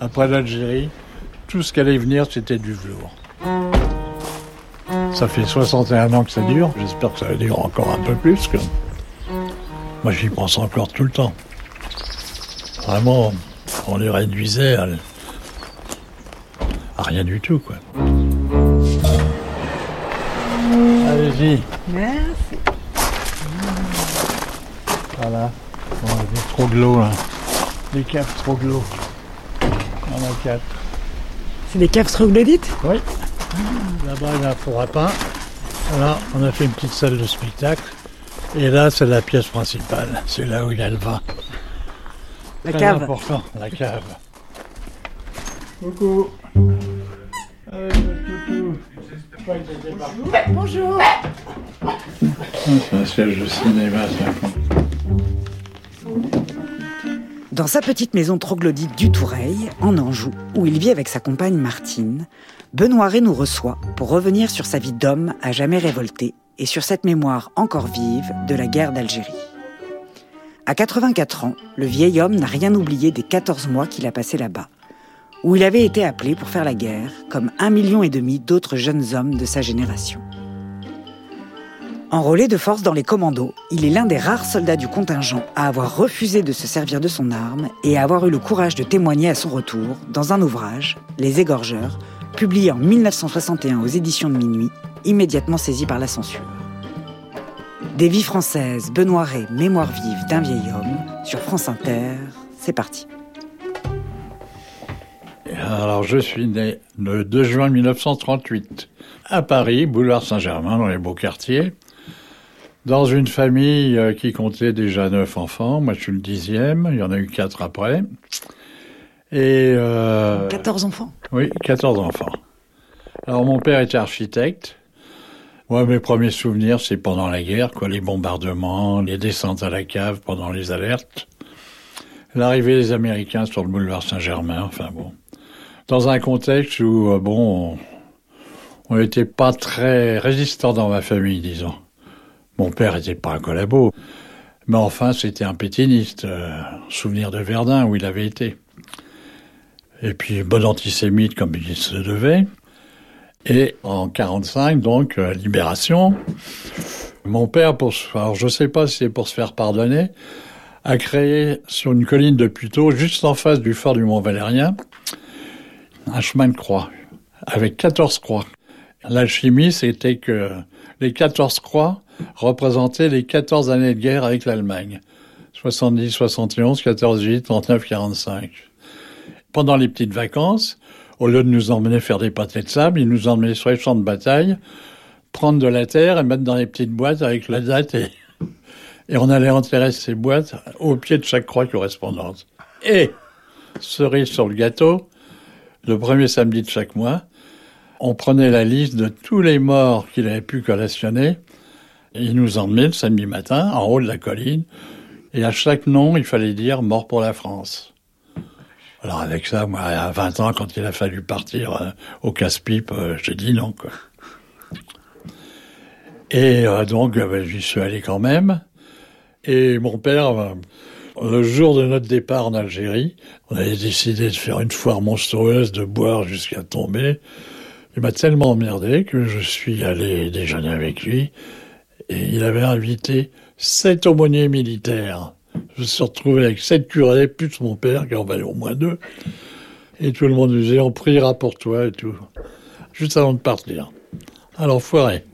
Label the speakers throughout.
Speaker 1: Après l'Algérie, tout ce qui allait venir, c'était du velours. Ça fait 61 ans que ça dure. J'espère que ça va durer encore un peu plus. Que... Moi, j'y pense encore tout le temps. Vraiment, on les réduisait à, à rien du tout, quoi. Allez-y.
Speaker 2: Merci.
Speaker 1: Voilà. On a des troglots, là. Des caves en a quatre.
Speaker 2: C'est des caves troglodytes
Speaker 1: Oui. Là-bas, il y a un four à pain. Là, on a fait une petite salle de spectacle. Et là, c'est la pièce principale. C'est là où il y a le vin.
Speaker 2: La
Speaker 1: Très
Speaker 2: cave.
Speaker 1: important, la cave. Coucou.
Speaker 2: Bonjour.
Speaker 1: Ah, C'est un siège de cinéma, ça.
Speaker 2: Dans sa petite maison troglodyte du Toureil, en Anjou, où il vit avec sa compagne Martine, Benoît Rey nous reçoit pour revenir sur sa vie d'homme à jamais révolté et sur cette mémoire encore vive de la guerre d'Algérie. À 84 ans, le vieil homme n'a rien oublié des 14 mois qu'il a passés là-bas, où il avait été appelé pour faire la guerre, comme un million et demi d'autres jeunes hommes de sa génération. Enrôlé de force dans les commandos, il est l'un des rares soldats du contingent à avoir refusé de se servir de son arme et à avoir eu le courage de témoigner à son retour dans un ouvrage, Les Égorgeurs, publié en 1961 aux éditions de Minuit, immédiatement saisi par la censure. Des vies françaises, Benoît Mémoire vive d'un vieil homme, sur France Inter, c'est parti.
Speaker 1: Alors, je suis né le 2 juin 1938 à Paris, boulevard Saint-Germain, dans les beaux quartiers, dans une famille euh, qui comptait déjà neuf enfants. Moi, je suis le dixième. Il y en a eu quatre après. Et euh,
Speaker 2: 14 enfants.
Speaker 1: oui, 14 enfants. Alors, mon père était architecte. Moi, mes premiers souvenirs, c'est pendant la guerre, quoi, les bombardements, les descentes à la cave pendant les alertes, l'arrivée des Américains sur le boulevard Saint-Germain, enfin bon. Dans un contexte où, euh, bon, on n'était pas très résistant dans ma famille, disons. Mon père n'était pas un collabo, mais enfin, c'était un pétiniste, euh, souvenir de Verdun, où il avait été. Et puis, bon antisémite, comme il se devait. Et en 45, donc, euh, libération, mon père, pour alors je sais pas si c'est pour se faire pardonner, a créé sur une colline de Puteaux, juste en face du fort du Mont-Valérien, un chemin de croix, avec 14 croix. L'alchimie, c'était que les 14 croix représentaient les 14 années de guerre avec l'Allemagne. 70, 71, 14, 18, 39, 45. Pendant les petites vacances, au lieu de nous emmener faire des pâtés de sable, ils nous emmenaient sur les champs de bataille, prendre de la terre et mettre dans les petites boîtes avec la date et, et on allait enterrer ces boîtes au pied de chaque croix correspondante. Et, cerise sur le gâteau, le premier samedi de chaque mois, on prenait la liste de tous les morts qu'il avait pu collationner et il nous emmenait le samedi matin en haut de la colline et à chaque nom, il fallait dire mort pour la France. Alors avec ça, moi, à 20 ans, quand il a fallu partir euh, au casse-pipe, euh, j'ai dit non, quoi. Et euh, donc, ben, j'y suis allé quand même. Et mon père, le jour de notre départ en Algérie, on avait décidé de faire une foire monstrueuse, de boire jusqu'à tomber. Il m'a tellement emmerdé que je suis allé déjeuner avec lui. Et il avait invité sept aumôniers militaires. Je me suis retrouvé avec sept curés, plus mon père, qui en valait au moins deux. Et tout le monde disait, on priera pour toi et tout. Juste avant de partir. À l'enfoiré.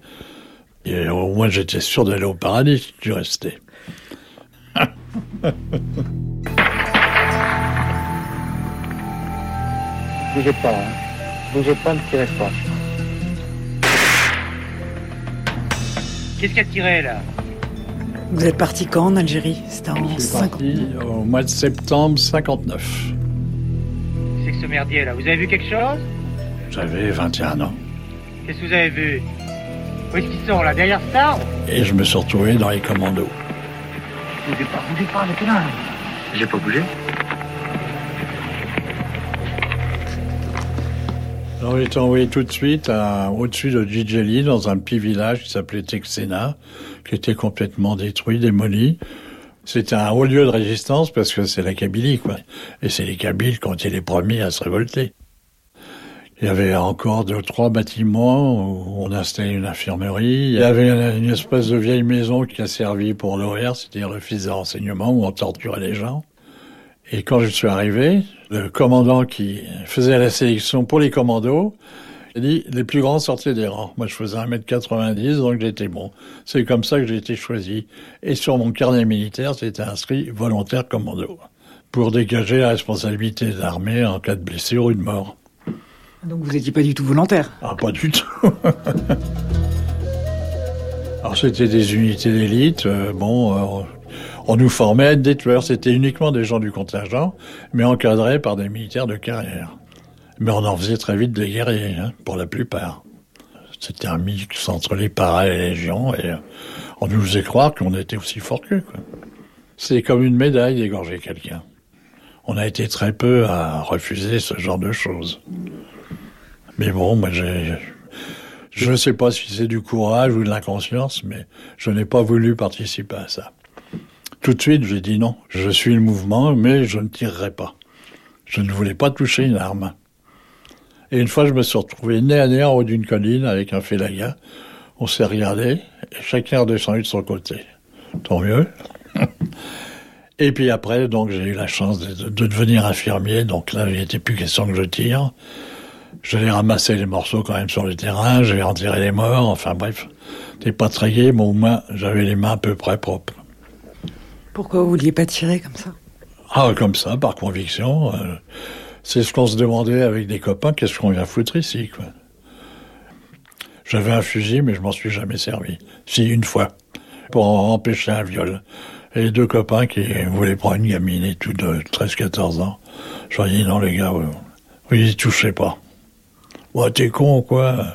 Speaker 1: Et au moins, j'étais sûr d'aller au paradis si tu restais.
Speaker 3: Bougez pas, hein. Bougez pas, ne tirez pas.
Speaker 4: Qu'est-ce qu'il a tiré là
Speaker 2: Vous êtes parti quand en Algérie? C'était en
Speaker 1: Je suis
Speaker 2: 50.
Speaker 1: parti au mois de septembre 59.
Speaker 4: C'est que ce merdier là, vous avez vu quelque chose?
Speaker 1: J'avais 21 ans.
Speaker 4: Qu'est-ce que vous avez vu? Où est-ce qu'ils sont là? Derrière arbre?
Speaker 1: Et je me suis retrouvé dans les commandos.
Speaker 3: Bougez pas, bougez pas, là. J'ai pas bougé.
Speaker 1: Alors, été envoyé tout de suite au-dessus de Djidjeli, dans un petit village qui s'appelait Texena, qui était complètement détruit, démoli. C'était un haut lieu de résistance parce que c'est la Kabylie, quoi. Et c'est les Kabyles qui ont été les premiers à se révolter. Il y avait encore deux, trois bâtiments où on installait une infirmerie. Il y avait une espèce de vieille maison qui a servi pour l'OR, c'est-à-dire l'office de renseignement où on torturait les gens. Et quand je suis arrivé, le commandant qui faisait la sélection pour les commandos, il dit, les plus grands sortaient des rangs. Moi, je faisais 1m90, donc j'étais bon. C'est comme ça que j'ai été choisi. Et sur mon carnet militaire, c'était inscrit volontaire commando. Pour dégager la responsabilité de l'armée en cas de blessure ou de mort.
Speaker 2: Donc vous n'étiez pas du tout volontaire?
Speaker 1: Ah, pas du tout. Alors c'était des unités d'élite. euh, bon, euh, on nous formait à être des tueurs. C'était uniquement des gens du contingent, mais encadrés par des militaires de carrière. Mais on en faisait très vite des guerriers, hein, pour la plupart. C'était un mix entre les paras et les légions, et on nous faisait croire qu'on était aussi forts qu'eux. C'est comme une médaille d'égorger quelqu'un. On a été très peu à refuser ce genre de choses. Mais bon, moi, je ne sais pas si c'est du courage ou de l'inconscience, mais je n'ai pas voulu participer à ça. Tout de suite, j'ai dit non. Je suis le mouvement, mais je ne tirerai pas. Je ne voulais pas toucher une arme. Et une fois, je me suis retrouvé nez à nez en haut d'une colline avec un félaga. On s'est regardé, et chacun a descendu de son côté. Tant mieux. Et puis après, donc, j'ai eu la chance de, de devenir infirmier. Donc là, il n'était plus question que je tire. J'allais ramasser les morceaux quand même sur le terrain, j'allais enterrer les morts, enfin bref. C'était pas très gai, mais au moins, j'avais les mains à peu près propres.
Speaker 2: Pourquoi vous vouliez pas tirer comme ça?
Speaker 1: Ah, comme ça, par conviction. euh, c'est ce qu'on se demandait avec des copains, qu'est-ce qu'on vient foutre ici. J'avais un fusil, mais je m'en suis jamais servi. Si, une fois, pour empêcher un viol. Et deux copains qui voulaient prendre une gamine et tout de 13-14 ans. Je leur ai dit, non, les gars, vous, y touchez pas. Ouais, t'es con quoi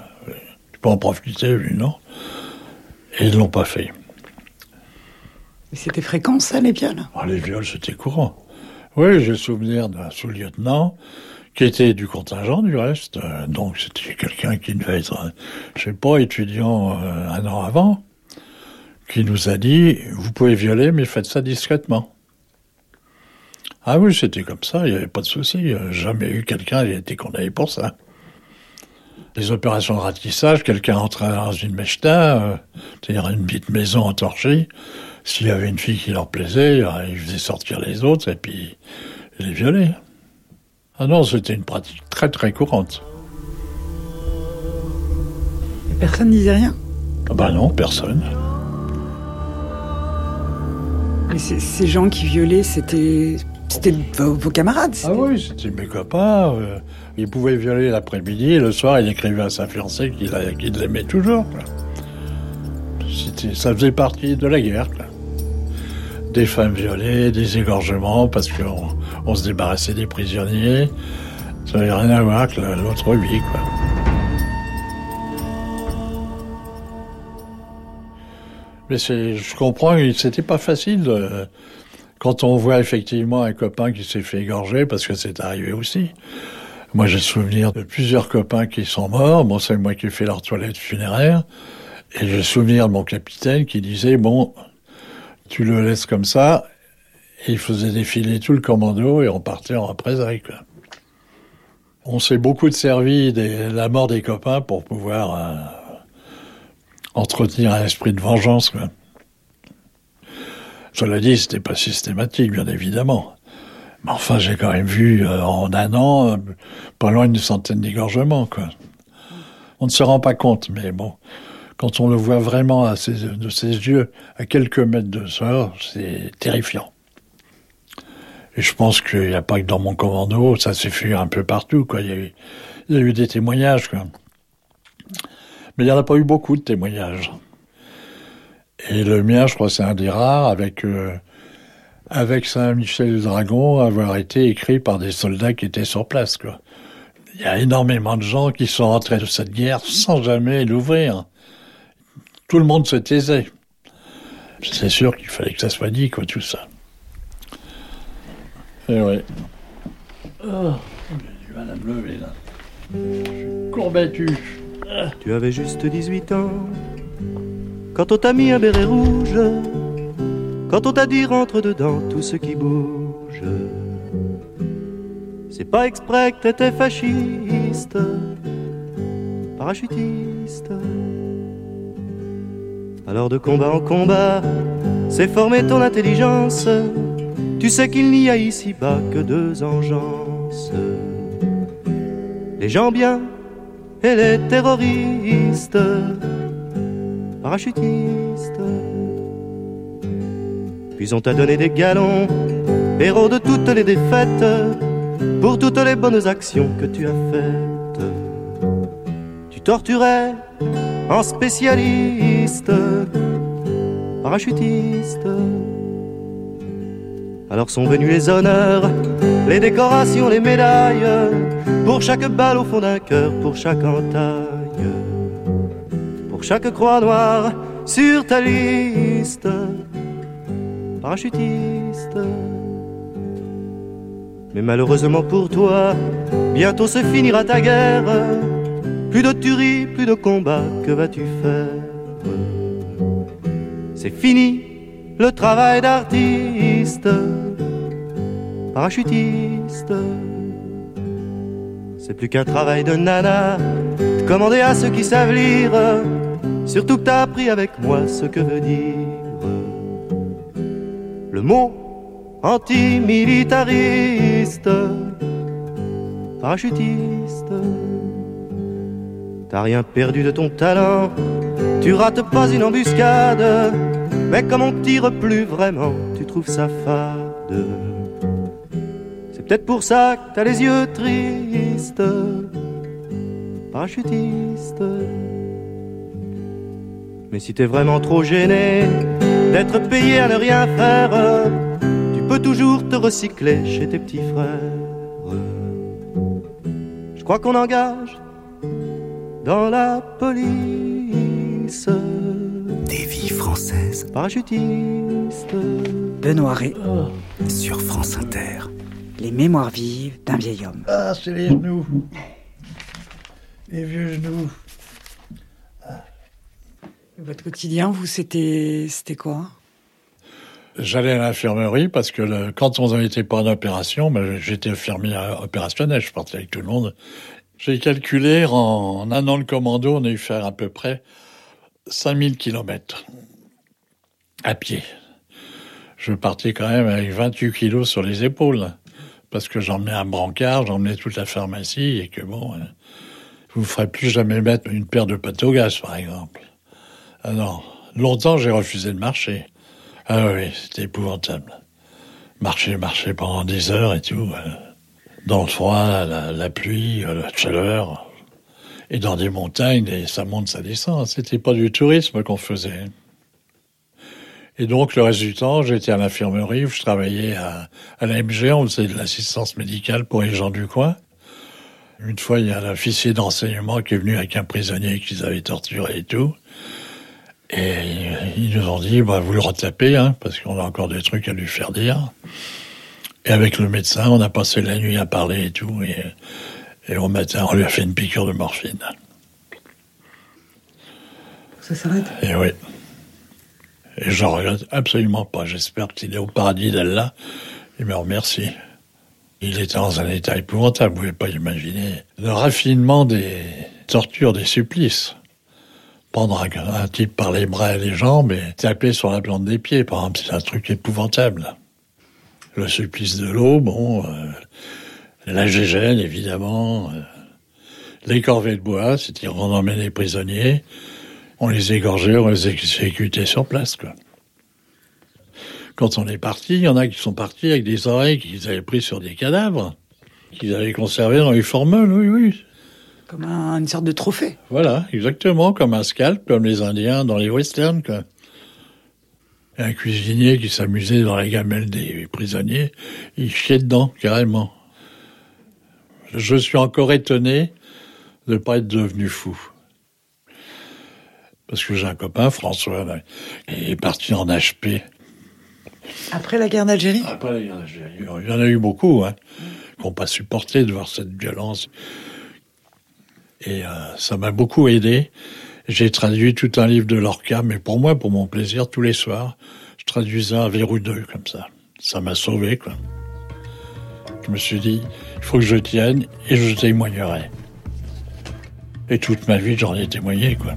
Speaker 1: Tu peux en profiter, lui, non? Et ils l'ont pas fait.
Speaker 2: C'était fréquent ça, les viols?
Speaker 1: Ah, les viols, c'était courant. Oui, j'ai le souvenir d'un sous-lieutenant qui était du contingent du reste. Euh, donc c'était quelqu'un qui devait être, euh, je sais pas, étudiant euh, un an avant, qui nous a dit, vous pouvez violer, mais faites ça discrètement. Ah oui, c'était comme ça, il n'y avait pas de souci. Jamais eu quelqu'un qui a été condamné pour ça. Les opérations de ratissage, quelqu'un entrait dans une mechta, c'est-à-dire une petite maison entorchée. S'il y avait une fille qui leur plaisait, euh, ils faisaient sortir les autres et puis ils les violaient. Ah non, c'était une pratique très très courante.
Speaker 2: Et personne disait rien?
Speaker 1: Ah bah non, personne.
Speaker 2: Et ces, gens qui violaient, c'était c'était vos, vos camarades
Speaker 1: Ah oui, c'était mes copains. euh, ils pouvaient violer l'après-midi et le soir, il écrivait à sa fiancée qu'il qu'il l'aimait toujours. Ça faisait partie de la guerre. quoi. Des femmes violées, des égorgements parce qu'on on se débarrassait des prisonniers. Ça n'avait rien à voir avec la- l'autre vie. Quoi. Mais je comprends que c'était pas facile de- quand on voit effectivement un copain qui s'est fait égorger, parce que c'est arrivé aussi. Moi, j'ai souvenir de plusieurs copains qui sont morts. Bon, c'est moi qui ai fait leur toilette funéraire. Et j'ai souvenir de mon capitaine qui disait, bon, tu le laisses comme ça. Et il faisait défiler tout le commando et on partait en représailles. On s'est beaucoup servi de la mort des copains pour pouvoir euh, entretenir un esprit de vengeance, quoi. Cela dit, c'était pas systématique, bien évidemment. Mais enfin, j'ai quand même vu euh, en un an euh, pas loin d'une centaine d'égorgements. On ne se rend pas compte, mais bon, quand on le voit vraiment de ses yeux, à quelques mètres de ça, c'est terrifiant. Et je pense qu'il n'y a pas que dans mon commando, ça s'est fait un peu partout, quoi. Il y a eu, des témoignages, quoi. Mais il n'y en a pas eu beaucoup de témoignages. Et le mien, je crois, c'est un des rares, avec euh, avec Saint-Michel-Dragon, avoir été écrit par des soldats qui étaient sur place. Il y a énormément de gens qui sont rentrés de cette guerre sans jamais l'ouvrir. Tout le monde se taisait. C'est sûr qu'il fallait que ça soit dit, quoi, tout ça. Et ouais. Oh, j'ai du mal à me lever, là. Je suis courbattu.
Speaker 5: Tu avais juste 18 ans quand on t'a mis un béret rouge, Quand on t'a dit rentre dedans tout ce qui bouge. C'est pas exprès que t'étais fasciste, parachutiste. Alors de combat en combat, c'est former ton intelligence. Tu sais qu'il n'y a ici-bas que deux engences. Les gens bien et les terroristes, parachutistes. Puis on t'a donné des galons, héros de toutes les défaites, pour toutes les bonnes actions que tu as faites. Tu torturais en spécialiste, parachutiste. Alors sont venus les honneurs, les décorations, les médailles, pour chaque balle au fond d'un cœur, pour chaque entaille, pour chaque croix noire sur ta liste, parachutiste. Mais malheureusement pour toi, bientôt se finira ta guerre. Plus de tuerie, plus de combat, que vas-tu faire? C'est fini le travail d'artiste, parachutiste. C'est plus qu'un travail de nana, de commander à ceux qui savent lire. Surtout que t'as appris avec moi ce que veut dire le mot antimilitariste, parachutiste. T'as rien perdu de ton talent, tu rates pas une embuscade, mais comme on tire plus vraiment, tu trouves ça fade. C'est peut-être pour ça que t'as les yeux tristes, parachutiste. Mais si t'es vraiment trop gêné d'être payé à ne rien faire, peux toujours te recycler chez tes petits frères. Je crois qu'on engage dans la police
Speaker 6: des vies françaises.
Speaker 5: Parachutiste.
Speaker 2: Benoît Ré,
Speaker 6: sur France Inter.
Speaker 2: Les mémoires vives d'un vieil homme.
Speaker 1: Ah, c'est les genoux. Les vieux genoux.
Speaker 2: Votre quotidien, vous, c'était, c'était quoi?
Speaker 1: J'allais à l'infirmerie parce que le, quand on n'était pas en opération, ben, j'étais infirmier opérationnel, je partais avec tout le monde. J'ai calculé en un an de commando, on a eu faire à peu près 5000 kilomètres à pied. Je partais quand même avec 28 kilos sur les épaules parce que j'emmenais un brancard, j'emmenais toute la pharmacie et que bon, hein, vous ne ferez plus jamais mettre une paire de pâtes au gaz, par exemple. Alors, longtemps j'ai refusé de marcher. Ah oui, c'était épouvantable. Marcher, marcher pendant des heures et tout. Euh, dans le froid, la, pluie, euh, la chaleur. Et dans des montagnes, et ça monte, ça descend. C'était pas du tourisme qu'on faisait. Et donc, le reste du temps, j'étais à l'infirmerie, je travaillais à, à l'AMG, on faisait de l'assistance médicale pour les gens du coin. Une fois, il y a un officier d'enseignement qui est venu avec un prisonnier qu'ils avaient torturé et tout. Et ils nous ont dit, bah, vous le retapez, hein, parce qu'on a encore des trucs à lui faire dire. Et avec le médecin, on a passé la nuit à parler et tout. Au matin, on lui a fait une piqûre de morphine.
Speaker 2: Ça s'arrête
Speaker 1: Et oui. Et j'en regrette absolument pas. J'espère qu'il est au paradis d'Allah. Il me remercie. Il était dans un état épouvantable, vous pouvez pas imaginer. Le raffinement des tortures, des supplices prendre un, type par les bras et les jambes et taper sur la plante des pieds, par exemple, c'est un truc épouvantable. Le supplice de l'eau, bon, euh, la gégène, évidemment, euh, les corvées de bois, c'était on emmenait les prisonniers, on les égorgeait, on les exécutait sur place, quoi. Quand on est parti, il y en a qui sont partis avec des oreilles qu'ils avaient pris sur des cadavres, qu'ils avaient conservés dans les formeules, oui, oui.
Speaker 2: Comme une sorte de trophée.
Speaker 1: Voilà, exactement, comme un scalp, comme les Indiens dans les westerns. Quoi. un cuisinier qui s'amusait dans la gamelle des prisonniers, il chiait dedans, carrément. Je suis encore étonné de ne pas être devenu fou. Parce que j'ai un copain, François, qui est parti en HP.
Speaker 2: Après la guerre d'Algérie?
Speaker 1: Après la guerre d'Algérie. Il y en a eu beaucoup, hein, qui n'ont pas supporté de voir cette violence. Et euh, ça m'a beaucoup aidé. J'ai traduit tout un livre de Lorca, mais pour moi, pour mon plaisir, tous les soirs, Je traduisais un verrou deux comme ça. Ça m'a sauvé, quoi. Je me suis dit, il faut que je tienne et je témoignerai. Et toute ma vie, j'en ai témoigné, quoi.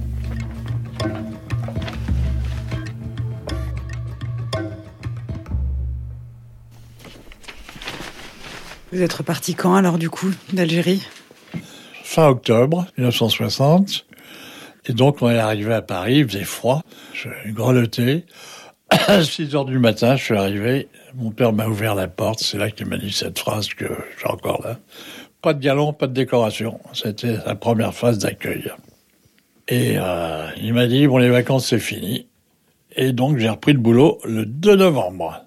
Speaker 2: Vous êtes reparti quand alors du coup d'Algérie?
Speaker 1: Fin octobre 1960. Et donc on est arrivé à Paris, il faisait froid. Je grelottais. À 6 heures du matin, je suis arrivé. Mon père m'a ouvert la porte. C'est là qu'il m'a dit cette phrase que j'ai encore là. Pas de galon, pas de décoration. C'était la première phase d'accueil. Et euh, il m'a dit, bon, les vacances, c'est fini. Et donc, j'ai repris le boulot le 2 novembre.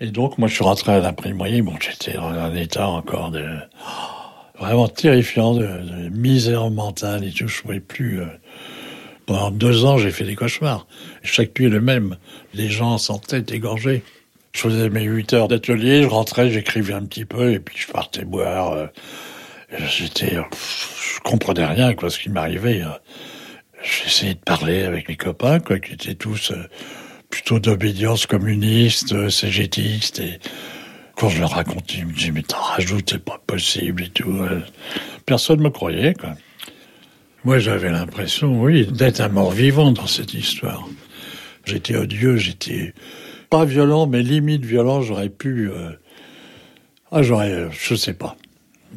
Speaker 1: Et donc, moi, je suis rentré à l'imprimerie. Bon, j'étais dans un état encore de... oh, vraiment terrifiant, de, misère mentale et tout. Je pouvais plus... euh, pendant deux ans, j'ai fait des cauchemars. Chaque nuit, le même. Les gens sans tête, égorgés. Je faisais mes huit heures d'atelier, je rentrais, j'écrivais un petit peu, et puis je partais boire. euh, J'étais... Je comprenais rien, quoi, ce qui m'arrivait. euh. J'essayais de parler avec mes copains, quoi, qui étaient tous euh, plutôt d'obédience communiste, euh, cégétiste, et quand je leur racontais, ils me disaient, mais t'en rajoutes, c'est pas possible et tout. euh. Personne me croyait, quoi. Moi, j'avais l'impression, oui, d'être un mort-vivant dans cette histoire. J'étais odieux, j'étais pas violent, mais limite violent, j'aurais pu... euh, Ah, j'aurais... euh, Je sais pas.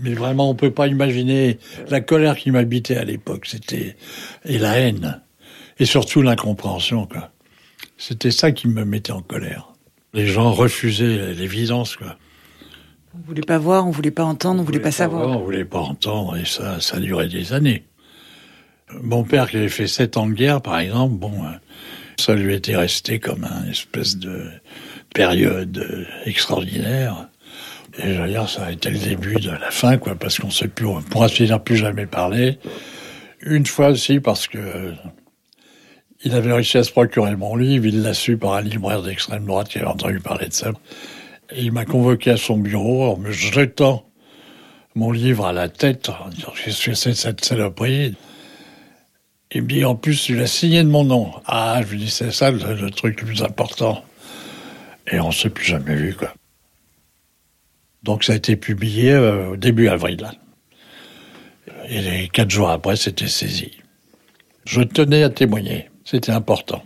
Speaker 1: Mais vraiment, on peut pas imaginer la colère qui m'habitait à l'époque. C'était... Et la haine. Et surtout l'incompréhension, quoi. C'était ça qui me mettait en colère. Les gens refusaient l'évidence, quoi.
Speaker 2: On voulait pas voir, on voulait pas entendre, on voulait pas savoir.
Speaker 1: voir, On voulait pas entendre, et ça, ça duré des années. Mon père, qui avait fait sept ans de guerre, par exemple, bon, euh, ça lui était resté comme une espèce de période extraordinaire. Et j'allais dire, ça a été le début de la fin, quoi, parce qu'on s'est plus, on pourra se plus jamais parler. Une fois aussi, parce que euh, il avait réussi à se procurer mon livre, il l'a su par un libraire d'extrême droite qui avait entendu parler de ça. Et il m'a convoqué à son bureau en me jetant mon livre à la tête, en disant qu'est-ce que c'est cette saloperie? Il me dit en plus tu l'as signé de mon nom. Ah, je lui dis c'est ça le, truc le plus important. Et on s'est plus jamais vu quoi. Donc ça a été publié euh, au début avril. Et les quatre jours après, c'était saisi. Je tenais à témoigner, c'était important,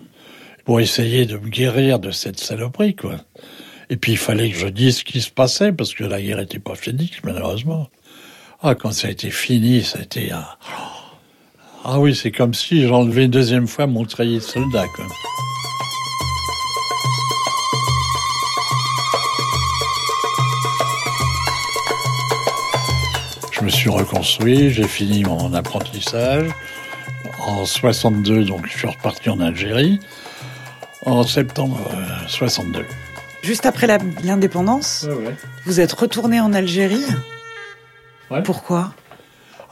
Speaker 1: pour essayer de me guérir de cette saloperie quoi. Et puis il fallait que je dise ce qui se passait parce que la guerre n'était pas finie malheureusement. Ah, quand ça a été fini, ça a été un... Ah oui, c'est comme si j'enlevais une deuxième fois mon treillis de soldat, quoi. Je me suis reconstruit, j'ai fini mon apprentissage. En 62, donc, je suis reparti en Algérie. En septembre euh, 62.
Speaker 2: Juste après l'indépendance, vous êtes retourné en Algérie?
Speaker 1: Ouais.
Speaker 2: Pourquoi?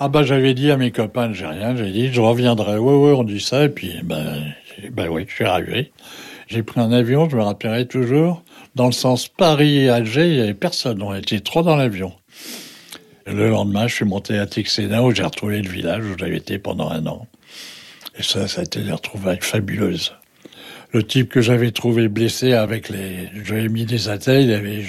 Speaker 1: Ah bah j'avais dit à mes copains, rien, j'ai dit je reviendrai. Ouais ouais, on dit ça et puis ben ben oui, je suis arrivé. J'ai pris un avion, je me rappellerai toujours, dans le sens Paris-Alger, il y avait personne, on était trop dans l'avion. Et Le lendemain, je suis monté à Texena où j'ai retrouvé le village où j'avais été pendant un an. Et ça, ça a été des retrouvailles fabuleuses. Le type que j'avais trouvé blessé avec les, j'avais mis des attelles, il avait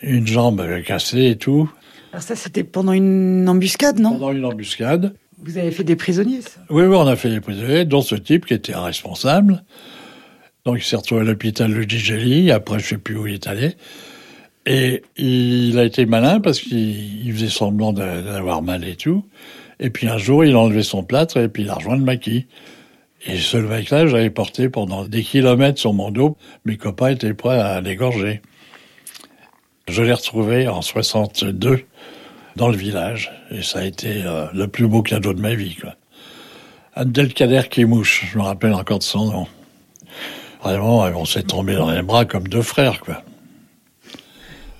Speaker 1: une jambe cassée et tout.
Speaker 2: Alors ça, c'était pendant une embuscade, non?
Speaker 1: Pendant une embuscade.
Speaker 2: Vous avez fait des prisonniers, ça?
Speaker 1: Oui, oui, on a fait des prisonniers, dont ce type qui était un responsable. Donc il s'est retrouvé à l'hôpital de Djeli, après je sais plus où il est allé. Et il a été malin parce qu'il il faisait semblant d'a- d'avoir mal et tout. Et puis un jour, il a enlevé son plâtre et puis il a rejoint le maquis. Et ce mec-là, j'avais porté pendant des kilomètres sur mon dos. Mes copains étaient prêts à l'égorger. Je l'ai retrouvé en 62 dans le village. Et ça a été euh, le plus beau cadeau de ma vie, quoi. Abdelkader Kimouche, je me rappelle encore de son nom. Vraiment, on s'est tombé dans les bras comme deux frères.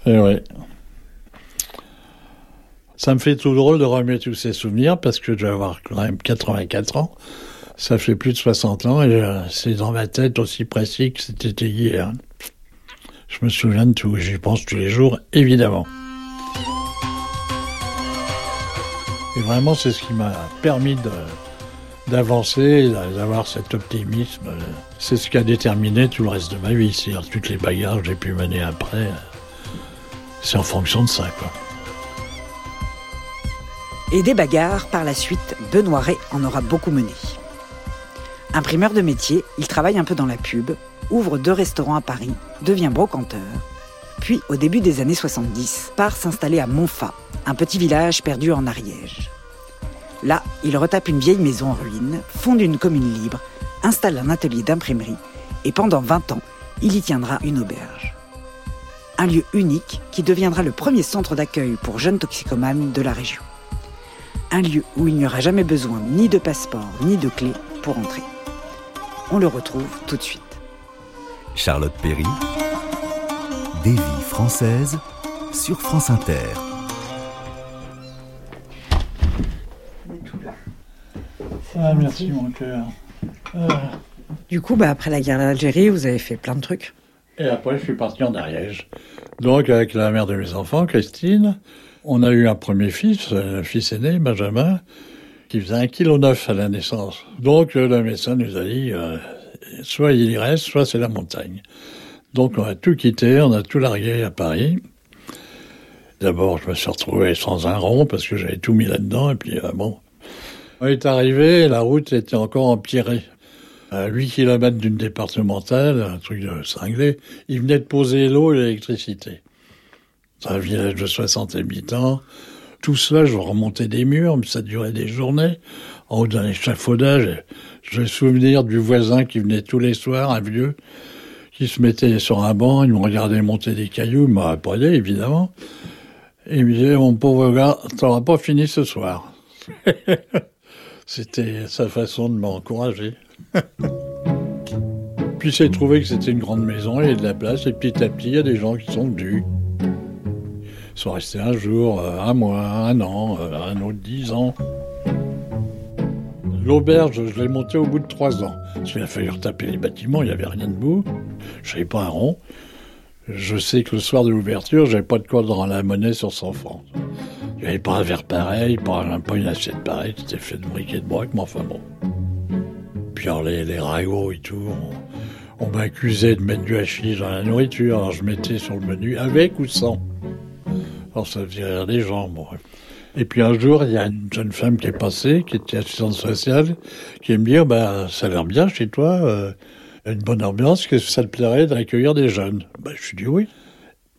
Speaker 1: Et ouais. Ça me fait tout drôle de remettre tous ces souvenirs parce que je vais avoir quand même 84 ans. Ça fait plus de 60 ans et euh, c'est dans ma tête aussi précis que c'était hier. Je me souviens de tout, j'y pense tous les jours, évidemment. Et vraiment, c'est ce qui m'a permis d'avancer, d'avoir cet optimisme. C'est ce qui a déterminé tout le reste de ma vie. C'est-à-dire toutes les bagarres que j'ai pu mener après, c'est en fonction de ça, quoi.
Speaker 2: Et des bagarres, par la suite, Benoît en aura beaucoup mené. Imprimeur de métier, il travaille un peu dans la pub, ouvre deux restaurants à Paris, devient brocanteur, puis au début des années 70, part s'installer à Montfa, un petit village perdu en Ariège. Là, il retape une vieille maison en ruine, fonde une commune libre, installe un atelier d'imprimerie, et pendant 20 ans, il y tiendra une auberge. Un lieu unique qui deviendra le premier centre d'accueil pour jeunes toxicomanes de la région. Un lieu où il n'y aura jamais besoin ni de passeport ni de clé pour entrer. On le retrouve tout de suite.
Speaker 6: Charlotte Perry, des vies françaises sur France Inter.
Speaker 1: Ah, merci mon cœur. Ah.
Speaker 2: Du coup, bah, après la guerre d'Algérie, vous avez fait plein de trucs.
Speaker 1: Et après, je suis parti en Ariège. Donc, avec la mère de mes enfants, Christine, on a eu un premier fils, un fils aîné, Benjamin, qui faisait un kilo neuf à la naissance. Donc, euh, le médecin nous a dit, euh, soit il y reste, soit c'est la montagne. Donc, on a tout quitté, on a tout largué à Paris. D'abord, je me suis retrouvé sans un rond parce que j'avais tout mis là-dedans, et puis euh, bon. On est arrivé, la route était encore empirée. À 8 km d'une départementale, un truc de cinglé, ils venaient de poser l'eau et l'électricité. C'est un village de 60 habitants. Tout cela, je remontais des murs, mais ça durait des journées. En haut d'un échafaudage, j'ai souvenir du voisin qui venait tous les soirs, un vieux, qui se mettait sur un banc, il me regardait monter des cailloux, il m'a évidemment. Et il me disait, mon pauvre gars, t'auras pas fini ce soir. C'était sa façon de m'encourager. Puis j'ai trouvé que c'était une grande maison, il y a de la place, et petit à petit, il y a des gens qui sont venus. Ils sont restés un jour, euh, un mois, un an, euh, un autre dix ans. L'auberge, je l'ai montée au bout de trois ans. Parce qu'il a fallu retaper les bâtiments, il n'y avait rien debout. Je n'avais pas un rond. Je sais que le soir de l'ouverture, j'avais pas de quoi dans la monnaie sur 100 francs. Il n'y avait pas un verre pareil, pas, pas une assiette pareille, c'était fait de briques et de broc, mais enfin bon. Puis les, ragots et tout, on, on m'accusait de mettre du hachis dans la nourriture, alors je mettais sur le menu avec ou sans. Alors ça faisait rire les gens, bon. Et puis un jour, il y a une jeune femme qui est passée, qui était assistante sociale, qui me dit, bah, ça a l'air bien chez toi, euh, une bonne ambiance, que ça te plairait d'accueillir des jeunes bah, Je lui dis oui.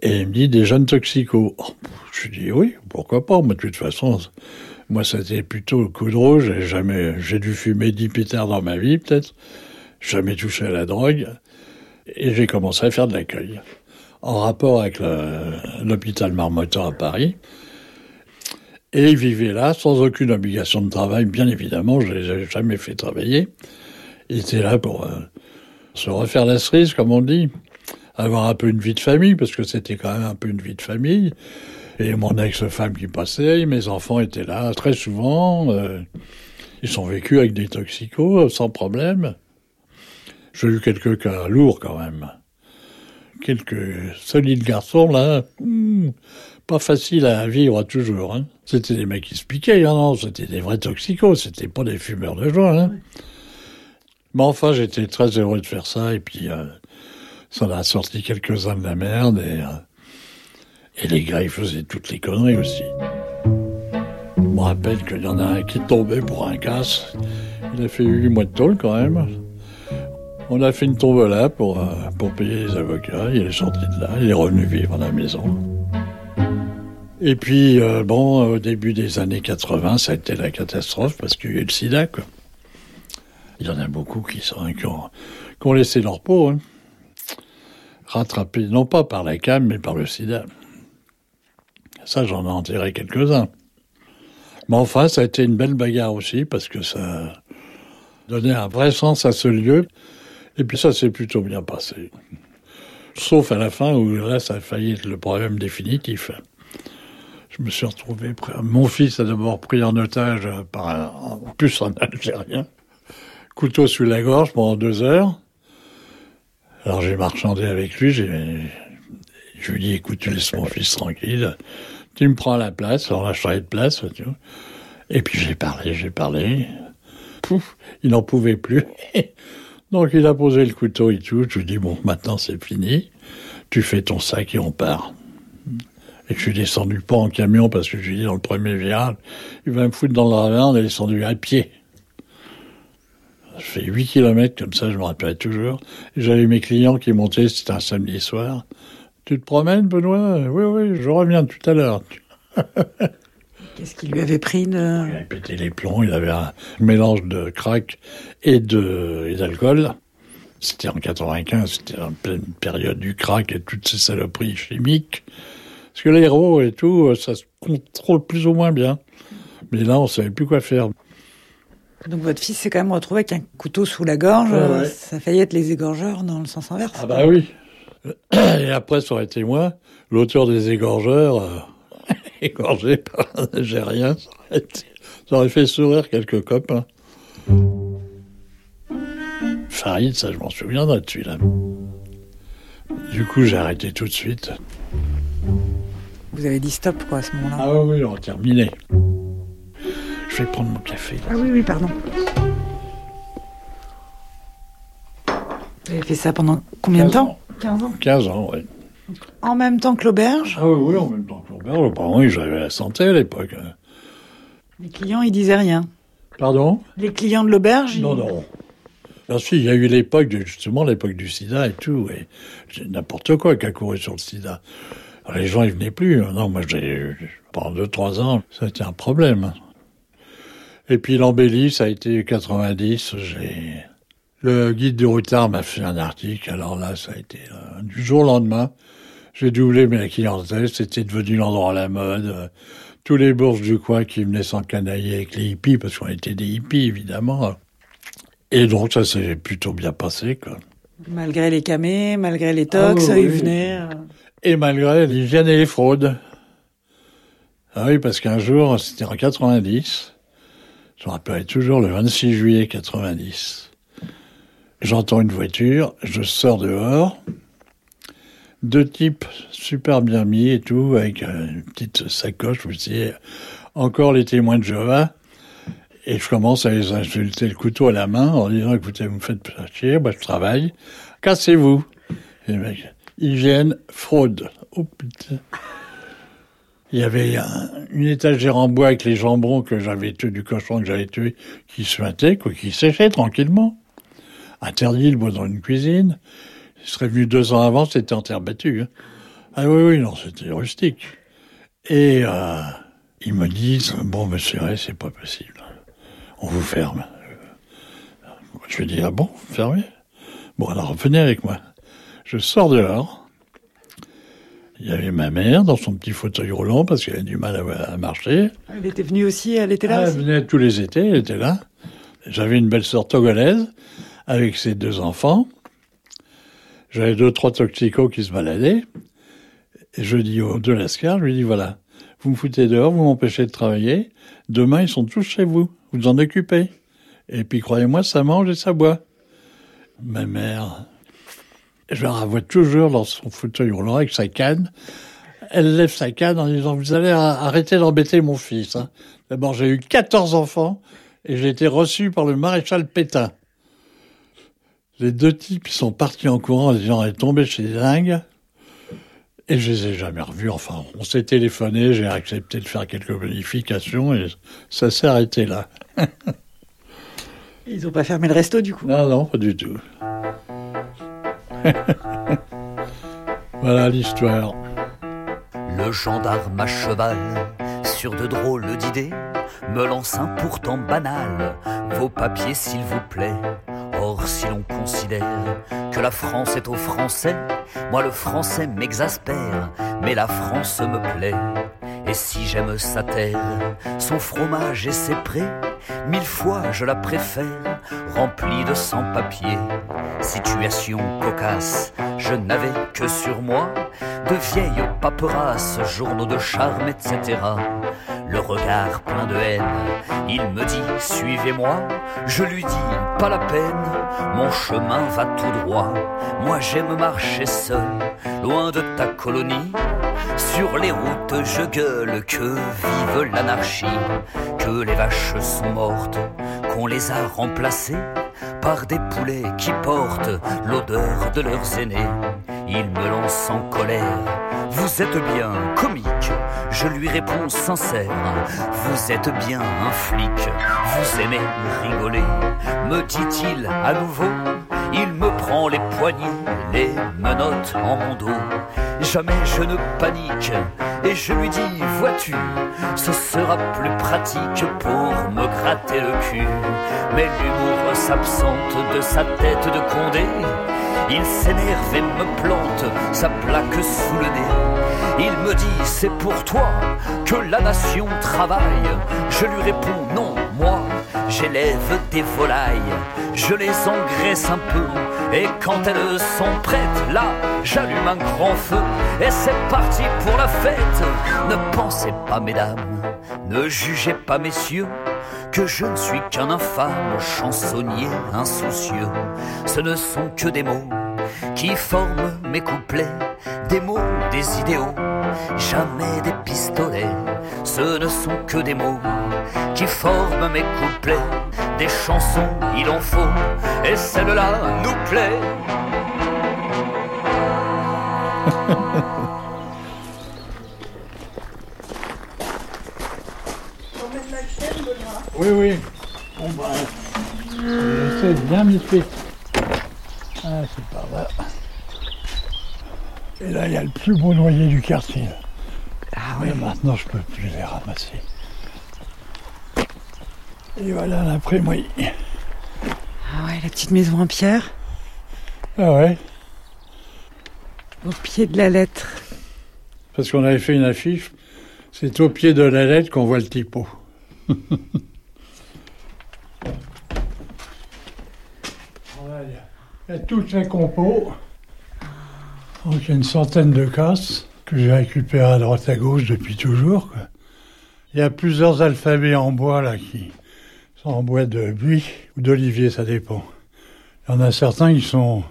Speaker 1: Et il me dit, des jeunes toxicos. Oh, je lui dis oui, pourquoi pas, mais de toute façon, moi, c'était plutôt le coup de rouge, j'ai dû fumer 10 pétards dans ma vie, peut-être, jamais touché à la drogue, et j'ai commencé à faire de l'accueil. En rapport avec l'hôpital Marmottan à Paris, et ils vivaient là sans aucune obligation de travail, bien évidemment, je les avais jamais fait travailler. Ils étaient là pour euh, se refaire la cerise, comme on dit, avoir un peu une vie de famille, parce que c'était quand même un peu une vie de famille. Et mon ex-femme qui passait, mes enfants étaient là très souvent. Euh, ils sont vécus avec des toxicos sans problème. J'ai eu quelques cas lourds quand même. Quelques solides garçons là. Hmm, pas facile à vivre toujours. Hein. C'était des mecs qui se piquaient, hein, non, c'était des vrais toxicos, c'était pas des fumeurs de joint. Hein. Mais enfin, j'étais très heureux de faire ça, et puis euh, ça en a sorti quelques-uns de la merde, et, euh, et les gars, ils faisaient toutes les conneries aussi. Je me rappelle qu'il y en a un qui tombait pour un casse. Il a fait 8 mois de tôle quand même. On a fait une tombe là pour, euh, pour payer les avocats. Il est sorti de là, il est revenu vivre à la maison. Et puis, euh, bon, au début des années 80, ça a été la catastrophe parce qu'il y a eu le sida, quoi. Il y en a beaucoup qui, sont, qui, ont, qui ont laissé leur peau, hein. rattrapés, non pas par la cam, mais par le sida. Ça, j'en ai enterré quelques-uns. Mais enfin, ça a été une belle bagarre aussi parce que ça donnait un vrai sens à ce lieu. Et puis ça s'est plutôt bien passé. Sauf à la fin où là, ça a failli être le problème définitif je me suis retrouvé. Mon fils a d'abord pris en otage par un, en plus un Algérien, couteau sous la gorge pendant deux heures. Alors j'ai marchandé avec lui. Je lui ai dit écoute, tu laisses mon fils tranquille. Tu me prends la place. Alors là, je de place. Et puis j'ai parlé, j'ai parlé. Pouf, il n'en pouvait plus. Donc il a posé le couteau et tout. Je lui dis bon, maintenant c'est fini. Tu fais ton sac et on part. Et je suis descendu pas en camion parce que je lui dis dans le premier virage, il va me foutre dans le ravin. On est descendu à pied. Je fais 8 km comme ça, je me rappelle toujours. J'avais mes clients qui montaient, c'était un samedi soir. Tu te promènes, Benoît? Oui, oui, je reviens tout à l'heure.
Speaker 2: Qu'est-ce qui lui avait pris de...
Speaker 1: Il avait pété les plombs, il avait un mélange de crack et de et d'alcool. C'était en 95, c'était en pleine période du crack et toutes ces saloperies chimiques. Parce que l'héros et tout, ça se contrôle plus ou moins bien. Mais là, on savait plus quoi faire.
Speaker 2: Donc votre fils s'est quand même retrouvé avec un couteau sous la gorge.
Speaker 1: Ouais, ouais.
Speaker 2: Ça a failli être les égorgeurs dans le sens inverse.
Speaker 1: Ah bah oui. Et après, ça aurait été moi, l'auteur des égorgeurs, euh, égorgé par un Algérien. Ça aurait, été- ça aurait fait sourire quelques copains. Farid, ça je m'en souviendrai de celui-là. Du coup, j'ai arrêté tout de suite.
Speaker 2: Vous avez dit stop quoi à ce moment-là.
Speaker 1: Ah oui, oui, on a terminé. Je vais prendre mon café.
Speaker 2: Ah oui, oui, pardon. Vous avez fait ça pendant combien de
Speaker 1: 15
Speaker 2: temps
Speaker 1: ans.
Speaker 2: 15 ans.
Speaker 1: 15 ans, oui.
Speaker 2: En même temps que l'auberge,
Speaker 1: Ah oui, oui, en même temps que Robert. Bah oui, j'avais la santé à l'époque. hein.
Speaker 2: les clients ils disaient rien.
Speaker 1: Pardon?
Speaker 2: Les clients de l'auberge, ils-
Speaker 1: Non, non. Bien sûr, il y a eu l'époque, de, justement, l'époque du sida et tout, et c'est n'importe quoi qui a couru sur le sida. Les gens, ils venaient plus. Non, moi, j'ai, pendant deux, trois ans, ça a été un problème. Et puis, l'embellie, ça a été 90, j'ai, le guide du routard m'a fait un article, alors là, ça a été, euh, du jour au lendemain, j'ai doublé mes clientèle, c'était devenu l'endroit à la mode. euh, tous les bourses du coin qui venaient s'encanailler avec les hippies, parce qu'on était des hippies, évidemment. Et donc, ça s'est plutôt bien passé, quoi.
Speaker 2: malgré les camés, malgré les tox,
Speaker 1: Ah oui,
Speaker 2: ils
Speaker 1: oui.
Speaker 2: venaient.
Speaker 1: Et malgré l'hygiène et les fraudes. Ah oui, parce qu'un jour, c'était en 90, je me rappellerai toujours le 26 juillet 90. J'entends une voiture, je sors dehors, deux types super bien mis et tout, avec euh, une petite sacoche, me dis, encore les témoins de Jéhovah. Et je commence à les insulter le couteau à la main en disant, écoutez, vous me faites chier, moi je travaille, cassez-vous. Hygiène, fraude. Oh putain. Il y avait un- une étagère en bois avec les jambons que j'avais tué, du cochon que j'avais tué, qui se matait, quoi, qui séchait tranquillement. Interdit le bois dans une cuisine. Il serait venu deux ans avant, c'était en terre battue. hein. Ah oui, oui, non, c'était rustique. Et euh, ils me disent, bon, monsieur c'est pas possible. On vous ferme. Je lui dis, ah bon, fermé Bon, alors venez avec moi. Je sors dehors. Il y avait ma mère dans son petit fauteuil roulant parce qu'elle a du mal à, à marcher.
Speaker 2: Elle était venue aussi, elle était là
Speaker 1: Ah, elle
Speaker 2: aussi.
Speaker 1: venait tous les étés, elle était là. J'avais une belle sœur togolaise avec ses deux enfants. J'avais deux, trois toxicos qui se baladaient. Et je dis au de Lascar, je lui dis voilà, vous me foutez dehors, vous m'empêchez de travailler. Demain, ils sont tous chez vous. Vous vous en occupez. Et puis, croyez-moi, ça mange et ça boit. Ma mère, je la revois toujours dans son fauteuil roulant avec sa canne. Elle lève sa canne en disant, vous allez ar- arrêter d'embêter mon fils. hein. D'abord, j'ai eu 14 enfants et j'ai été reçu par le maréchal Pétain. Les deux types sont partis en courant en disant, elle est tombée chez les dingues. Et je les ai jamais revus. Enfin, on s'est téléphoné, j'ai accepté de faire quelques modifications et ça s'est arrêté là.
Speaker 2: Ils ont pas fermé le resto du coup?
Speaker 1: Non, non, pas du tout. voilà l'histoire.
Speaker 7: Le gendarme à cheval, sur de drôles d'idées, me lance un pourtant banal. Vos papiers, s'il vous plaît. Or, si l'on considère que la France est aux Français, moi le français m'exaspère, mais la France me plaît. Et si j'aime sa terre, son fromage et ses prés, mille fois je la préfère, remplie de sans-papiers. Situation cocasse, je n'avais que sur moi de vieilles paperasses, journaux de charme, etc. Le regard plein de haine, il me dit suivez-moi. Je lui dis pas la peine, mon chemin va tout droit. Moi j'aime marcher seul, loin de ta colonie. Sur les routes je gueule que vive l'anarchie, que les vaches sont mortes, qu'on les a remplacés par des poulets qui portent l'odeur de leurs aînés. Il me lance en colère. Vous êtes bien comique. Je lui réponds sincère. Vous êtes bien un flic. Vous aimez rigoler. Me dit-il à nouveau. Il me prend les poignets, les menottes en mon dos. Jamais je ne panique et je lui dis Vois-tu, ce sera plus pratique pour me gratter le cul. Mais l'humour s'absente de sa tête de condé. Il s'énerve et me plante sa plaque sous le nez. Il me dit C'est pour toi que la nation travaille. Je lui réponds Non, moi, j'élève des volailles. Je les engraisse un peu et quand elles sont prêtes, là, j'allume un grand feu et c'est parti pour la fête. Ne pensez pas, mesdames, ne jugez pas, messieurs, que je ne suis qu'un infâme chansonnier insoucieux. Ce ne sont que des mots qui forment mes couplets, des mots, des idéaux, jamais des pistolets. Ce ne sont que des mots qui forment mes couplets, des chansons, il en faut, et celle-là nous plaît.
Speaker 1: Oui, oui. Bon, bah, de bien m'y faire. Ah, c'est par là. Et là, il y a le plus beau noyer du quartier.
Speaker 2: Ah
Speaker 1: Mais maintenant, je peux plus les ramasser. Et voilà l'imprimerie.
Speaker 2: Ah ouais, la petite maison en pierre,
Speaker 1: Ah ouais
Speaker 2: au pied de la lettre.
Speaker 1: Parce qu'on avait fait une affiche. C'est au pied de la lettre qu'on voit le typo. Il y a- il y a toutes les compos. Donc il y a une centaine de casses que j'ai récupérées à droite à gauche depuis toujours. quoi. Il y a plusieurs alphabets en bois là qui sont en bois de buis ou d'olivier, ça dépend. Il y en a certains qui sont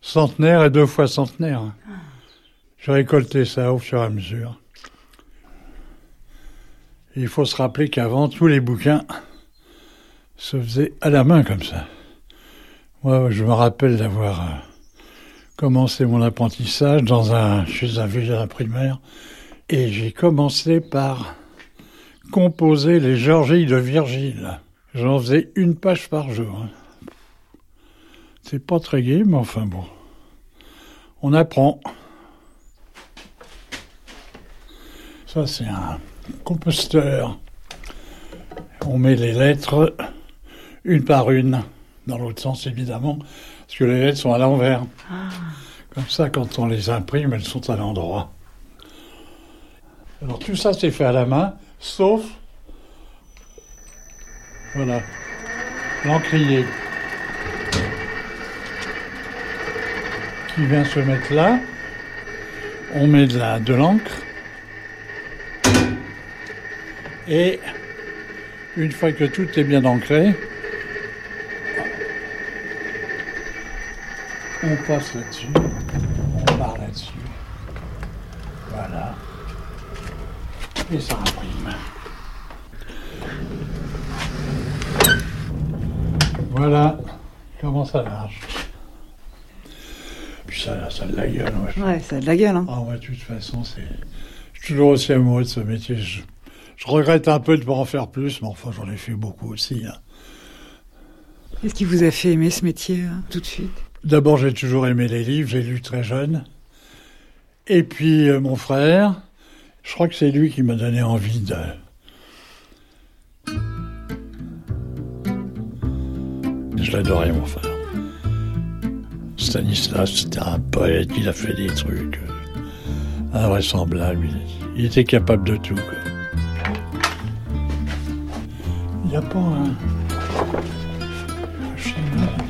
Speaker 1: centenaires et deux fois centenaires. hein. J'ai récolté ça au fur et à mesure. Il faut se rappeler qu'avant, tous les bouquins se faisaient à la main comme ça. Moi, je me rappelle d'avoir euh, commencé mon apprentissage dans un, chez un vieux imprimeur et j'ai commencé par composer les Georgilles de Virgile. J'en faisais une page par jour. hein. C'est pas très gai, mais enfin bon. On apprend. Ça, c'est un composteur. On met les lettres une par une, dans l'autre sens évidemment, parce que les lettres sont à l'envers. Comme ça, quand on les imprime, elles sont à l'endroit. Alors tout ça, c'est fait à la main, sauf, voilà, l'encrier qui vient se mettre là. On met de l'encre. Et une fois que tout est bien ancré, on passe là-dessus, on part là-dessus. Voilà. Et ça imprime. Voilà comment ça marche? Puis ça, ça a de la gueule. moi, je-
Speaker 2: Ouais, ça a de la gueule. Hein.
Speaker 1: ah ouais, de toute façon, c'est. Je suis toujours aussi amoureux de ce métier. Je, je regrette un peu de pas en faire plus, mais enfin, j'en ai fait beaucoup aussi. hein.
Speaker 2: Qu'est-ce qui vous a fait aimer ce métier hein, tout de suite?
Speaker 1: D'abord, j'ai toujours aimé les livres, j'ai lu très jeune. Et puis, euh, mon frère, je crois que c'est lui qui m'a donné envie de. Je l'adorais, mon frère. Stanislas, c'était un poète, il a fait des trucs euh, invraisemblables. Il, était capable de tout. quoi. Il n'y a pas un.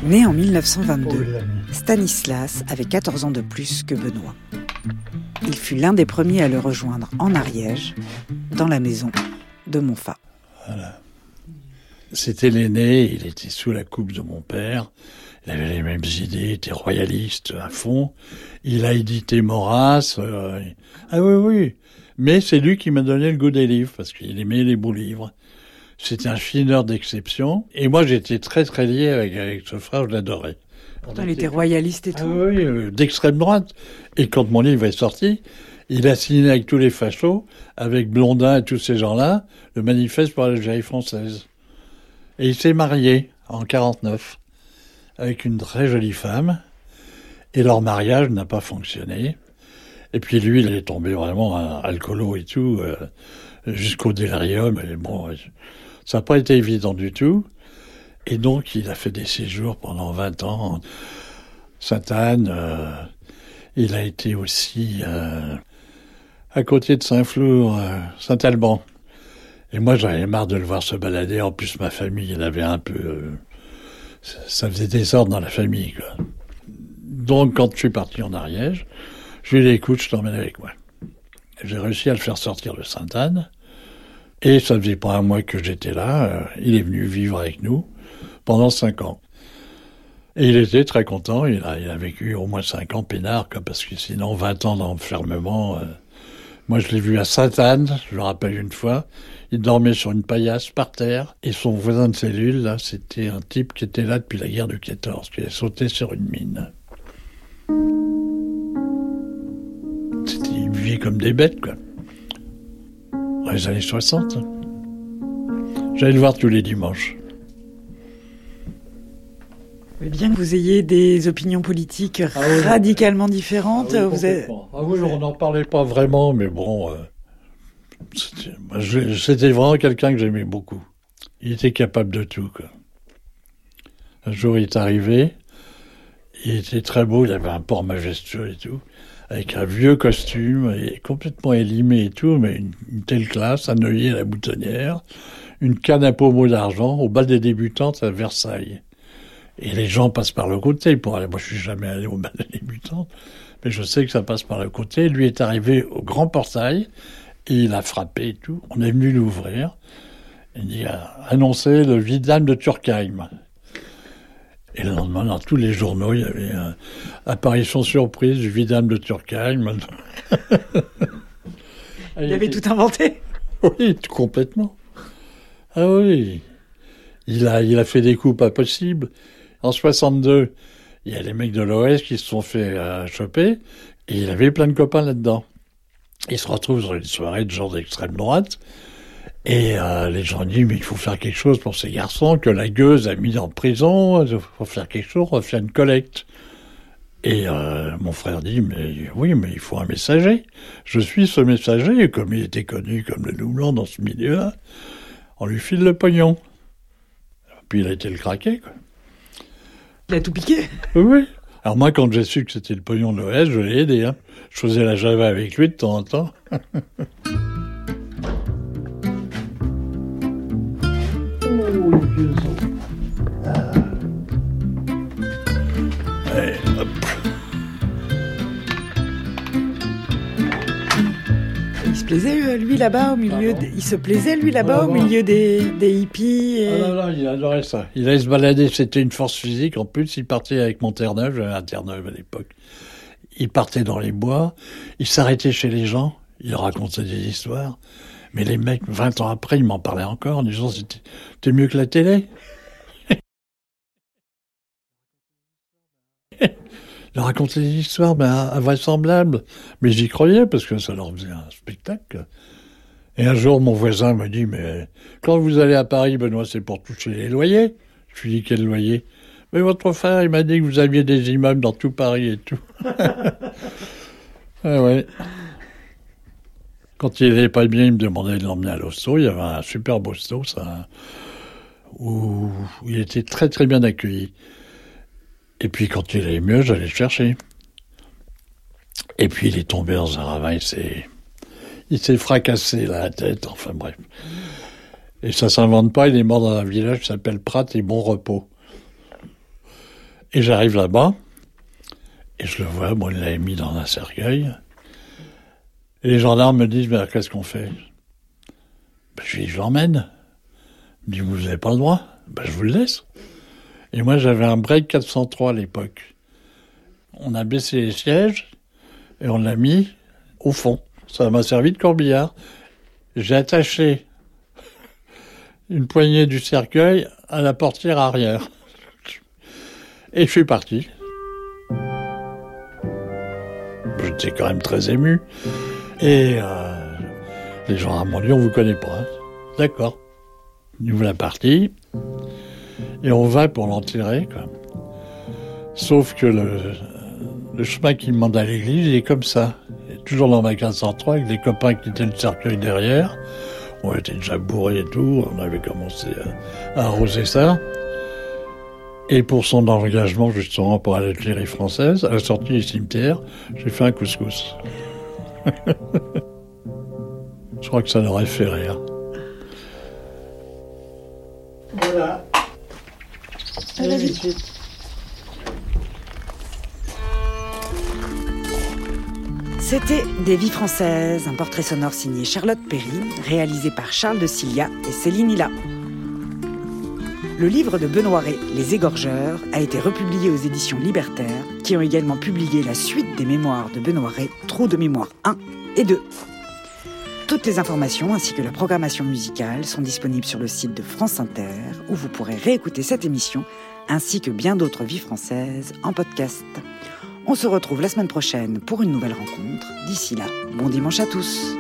Speaker 2: Né en
Speaker 1: pour
Speaker 2: 1922,
Speaker 1: l'ami.
Speaker 2: Stanislas avait 14 ans de plus que Benoît. Il fut l'un des premiers à le rejoindre en Ariège, dans la maison de Montfat.
Speaker 1: C'était l'aîné, il était sous la coupe de mon père. Il avait les mêmes idées, il était royaliste à fond. Il a édité Maurras. euh, ah oui, oui. Mais c'est lui qui m'a donné le goût des livres, parce qu'il aimait les beaux livres. C'était un fineur d'exception. Et moi, j'étais très très lié avec, avec ce frère, je l'adorais.
Speaker 2: Pourtant, il était royaliste et
Speaker 1: Ah
Speaker 2: tout.
Speaker 1: oui, euh, d'extrême droite. Et quand mon livre est sorti, il a signé avec tous les fachos, avec Blondin et tous ces gens-là, le manifeste pour l'Algérie française. Et il s'est marié en 49 avec une très jolie femme. Et leur mariage n'a pas fonctionné. Et puis lui, il est tombé vraiment alcoolo et tout, euh, jusqu'au délirium. Et bon, ça n'a pas été évident du tout. Et donc, il a fait des séjours pendant 20 ans. Sainte-Anne, euh, il a été aussi euh, à côté de Saint-Flour, Saint-Alban. Et moi, j'avais marre de le voir se balader. En plus, ma famille, elle avait un peu... euh, ça faisait désordre dans la famille. Donc, quand je suis parti en Ariège, je lui ai dit, écoute, je t'emmène avec moi. J'ai réussi à le faire sortir de Sainte-Anne. Et ça faisait pas un mois que j'étais là. euh, il est venu vivre avec nous pendant cinq ans. Et il était très content. Il a, vécu au moins cinq ans peinard, parce que sinon 20 ans d'enfermement. euh, moi, je l'ai vu à Sainte-Anne, je me rappelle une fois. Il dormait sur une paillasse par terre. Et son voisin de cellule, là, c'était un type qui était là depuis la guerre de 14, qui a sauté sur une mine. C'était, ils vivaient comme des bêtes, quoi. Dans les années 60. J'allais le voir tous les dimanches.
Speaker 2: Mais bien que vous ayez des opinions politiques
Speaker 1: oui.
Speaker 2: radicalement différentes,
Speaker 1: Ah oui,
Speaker 2: vous êtes...
Speaker 1: complètement. Ah oui, on n'en parlait pas vraiment, mais bon, euh, c'était vraiment quelqu'un que j'aimais beaucoup. Il était capable de tout. Un jour, il est arrivé, il était très beau, il avait un port majestueux et tout, avec un vieux costume, complètement élimé et tout, mais une, une telle classe, un œillet à la boutonnière, une canne à pommeau d'argent au bal des débutantes à Versailles. Et les gens passent par le côté pour aller. Moi, je suis jamais allé au bal des débutantes, mais je sais que ça passe par le côté. Lui est arrivé au grand portail et il a frappé et tout. On est venu l'ouvrir. Il a annoncé le vidame de Turkheim. Et le lendemain, dans tous les journaux, il y avait euh, apparition surprise du vidame de Turkheim.
Speaker 2: Il avait tout inventé.
Speaker 1: Oui, tout complètement. Ah oui. Il a, il a fait des coups pas possibles. En 62, il y a les mecs de l'OS qui se sont fait euh, choper, et il avait plein de copains là-dedans. Il se retrouve dans une soirée de gens d'extrême droite, et euh, les gens disent, mais il faut faire quelque chose pour ces garçons que la gueuse a mis en prison, il faut faire quelque chose, on va faire une collecte. Et euh, mon frère dit, mais oui, mais il faut un messager. Je suis ce messager, et comme il était connu comme le doublon dans ce milieu-là, on lui file le pognon. Puis il a été le craquer, quoi.
Speaker 2: Il a tout piqué.
Speaker 1: Oui, oui. Alors moi, quand j'ai su que c'était le pognon de l'OS, je l'ai aidé. Hein. Je faisais la Java avec lui de temps en temps.
Speaker 2: plaisait, euh, lui, là-bas, au milieu... Il se plaisait, lui, là-bas,
Speaker 1: Ah,
Speaker 2: au milieu des, des hippies. et-
Speaker 1: Ah non, non, il adorait ça. Il allait se balader, c'était une force physique. En plus, il partait avec mon Terre-Neuve, j'avais un Terre-Neuve à l'époque. Il partait dans les bois, il s'arrêtait chez les gens, il racontait des histoires. Mais les mecs, 20 ans après, ils m'en parlaient encore, en disant c'était mieux que la télé? Il racontait des histoires ben, invraisemblables. Mais j'y croyais parce que ça leur faisait un spectacle. Et un jour, mon voisin me dit, mais quand vous allez à Paris, Benoît, c'est pour toucher les loyers. Je lui dis, quel loyer Mais votre frère, il m'a dit que vous aviez des immeubles dans tout Paris et tout. ah ouais. Quand il n'allait pas bien, il me demandait de l'emmener à l'hosto. Il y avait un superbe hosto, ça, où il était très très bien accueilli. Et puis quand il allait mieux, j'allais le chercher. Et puis il est tombé dans un ravin, il s'est, fracassé la tête, enfin bref. Et ça s'invente pas, il est mort dans un village qui s'appelle Prat et Bon Repos. Et j'arrive là-bas, et je le vois, bon, il l'avait mis dans un cercueil. Et les gendarmes me disent, mais qu'est-ce qu'on fait? Ben, Je lui dis, je l'emmène. Il me dit, vous n'avez pas le droit? Ben, Je vous le laisse. Et moi, j'avais un break 403 à l'époque. On a baissé les sièges et on l'a mis au fond. Ça m'a servi de corbillard. J'ai attaché une poignée du cercueil à la portière arrière. Et je suis parti. J'étais quand même très ému. Et euh, les gens m'ont dit, on vous connaît pas. D'accord. Nous voilà partis. Et on va pour l'enterrer. Sauf que le, chemin qui me mène à l'église, il est comme ça. toujours dans ma 1503 avec des copains qui étaient le cercueil derrière. On était déjà bourrés et tout. On avait commencé à, arroser ça. Et pour son engagement, justement, pour à française, à la sortie du cimetière, j'ai fait un couscous. Je crois que ça l'aurait fait rire. Voilà. Allez,
Speaker 2: C'était Des vies françaises, un portrait sonore signé Charlotte Perry, réalisé par Charles de Cilia et Céline Hilla. Le livre de Benoît Ré, Les Égorgeurs, a été republié aux éditions Libertaires, qui ont également publié la suite des mémoires de Benoît Ré, Trou de mémoire 1 et 2. Toutes les informations ainsi que la programmation musicale sont disponibles sur le site de France Inter, où vous pourrez réécouter cette émission ainsi que bien d'autres vies françaises en podcast. On se retrouve la semaine prochaine pour une nouvelle rencontre. D'ici là, bon dimanche à tous.